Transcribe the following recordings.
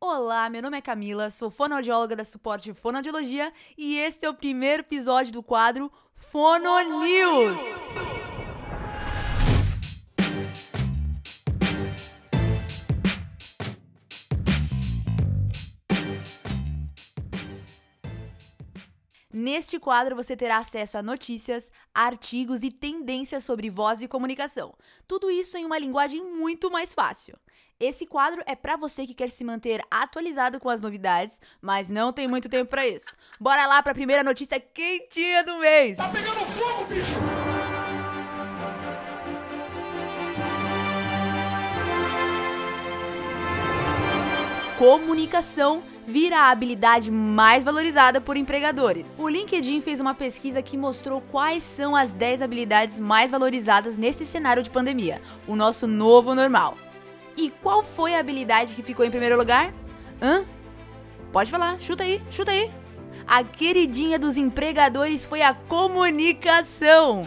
Olá, meu nome é Camila, sou fonoaudióloga da Suporte Fonoaudiologia e este é o primeiro episódio do quadro Fono News. Neste quadro você terá acesso a notícias, artigos e tendências sobre voz e comunicação. Tudo isso em uma linguagem muito mais fácil. Esse quadro é para você que quer se manter atualizado com as novidades, mas não tem muito tempo para isso. Bora lá para a primeira notícia quentinha do mês. Tá pegando fogo, bicho! Comunicação vira a habilidade mais valorizada por empregadores. O LinkedIn fez uma pesquisa que mostrou quais são as 10 habilidades mais valorizadas nesse cenário de pandemia, o nosso novo normal. E qual foi a habilidade que ficou em primeiro lugar? Hã? Pode falar, chuta aí, chuta aí. A queridinha dos empregadores foi a comunicação.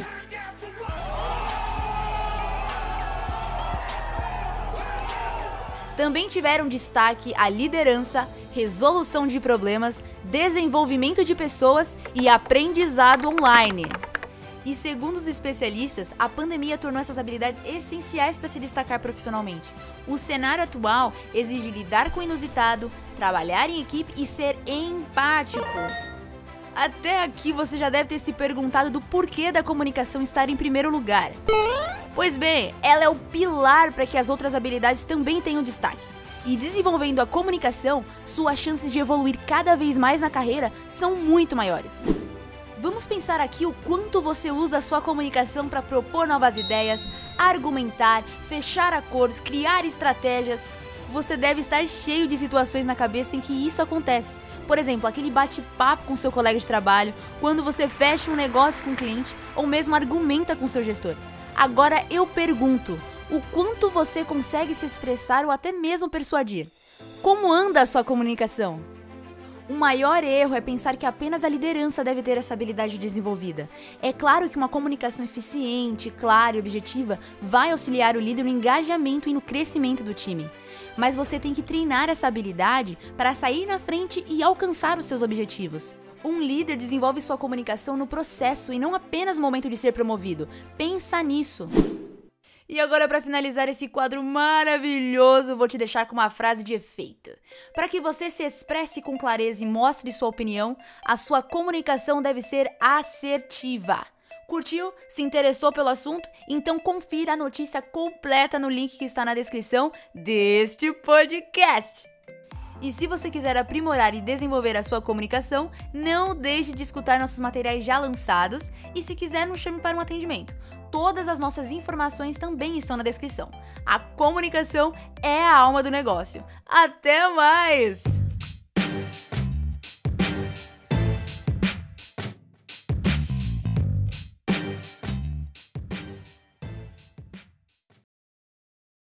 Também tiveram destaque a liderança, resolução de problemas, desenvolvimento de pessoas e aprendizado online. E segundo os especialistas, a pandemia tornou essas habilidades essenciais para se destacar profissionalmente. O cenário atual exige lidar com o inusitado, trabalhar em equipe e ser empático. Até aqui você já deve ter se perguntado do porquê da comunicação estar em primeiro lugar. Pois bem, ela é o pilar para que as outras habilidades também tenham destaque. E desenvolvendo a comunicação, suas chances de evoluir cada vez mais na carreira são muito maiores. Vamos pensar aqui o quanto você usa a sua comunicação para propor novas ideias, argumentar, fechar acordos, criar estratégias. Você deve estar cheio de situações na cabeça em que isso acontece. Por exemplo, aquele bate-papo com seu colega de trabalho, quando você fecha um negócio com um cliente ou mesmo argumenta com seu gestor. Agora eu pergunto: o quanto você consegue se expressar ou até mesmo persuadir? Como anda a sua comunicação? O maior erro é pensar que apenas a liderança deve ter essa habilidade desenvolvida. É claro que uma comunicação eficiente, clara e objetiva vai auxiliar o líder no engajamento e no crescimento do time. Mas você tem que treinar essa habilidade para sair na frente e alcançar os seus objetivos. Um líder desenvolve sua comunicação no processo e não apenas no momento de ser promovido. Pensa nisso. E agora, para finalizar esse quadro maravilhoso, vou te deixar com uma frase de efeito. Para que você se expresse com clareza e mostre sua opinião, a sua comunicação deve ser assertiva. Curtiu? Se interessou pelo assunto? Então confira a notícia completa no link que está na descrição deste podcast. E se você quiser aprimorar e desenvolver a sua comunicação, não deixe de escutar nossos materiais já lançados e se quiser, nos chame para um atendimento. Todas as nossas informações também estão na descrição. A comunicação é a alma do negócio. Até mais!